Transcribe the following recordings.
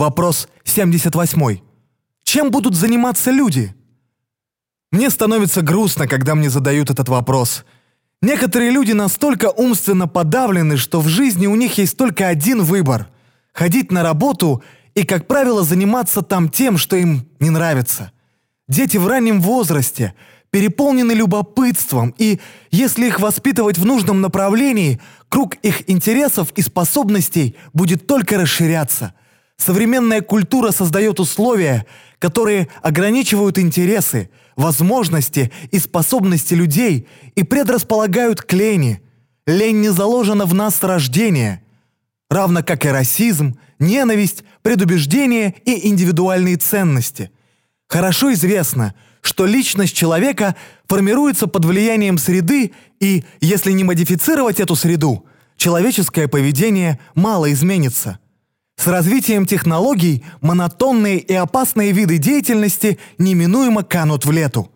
Вопрос 78. Чем будут заниматься люди? Мне становится грустно, когда мне задают этот вопрос. Некоторые люди настолько умственно подавлены, что в жизни у них есть только один выбор – ходить на работу и, как правило, заниматься там тем, что им не нравится. Дети в раннем возрасте переполнены любопытством, и если их воспитывать в нужном направлении, круг их интересов и способностей будет только расширяться. Современная культура создает условия, которые ограничивают интересы, возможности и способности людей и предрасполагают к лени. Лень не заложена в нас с рождения, равно как и расизм, ненависть, предубеждение и индивидуальные ценности. Хорошо известно, что личность человека формируется под влиянием среды, и если не модифицировать эту среду, человеческое поведение мало изменится. С развитием технологий монотонные и опасные виды деятельности неминуемо канут в лету.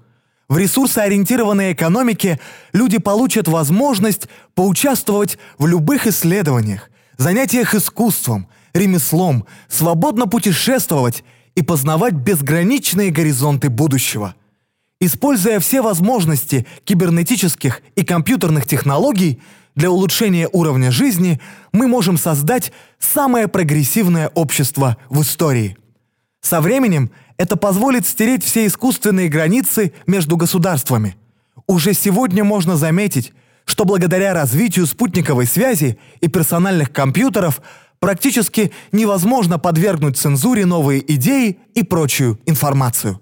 В ресурсоориентированной экономике люди получат возможность поучаствовать в любых исследованиях, занятиях искусством, ремеслом, свободно путешествовать и познавать безграничные горизонты будущего. Используя все возможности кибернетических и компьютерных технологий – для улучшения уровня жизни мы можем создать самое прогрессивное общество в истории. Со временем это позволит стереть все искусственные границы между государствами. Уже сегодня можно заметить, что благодаря развитию спутниковой связи и персональных компьютеров практически невозможно подвергнуть цензуре новые идеи и прочую информацию.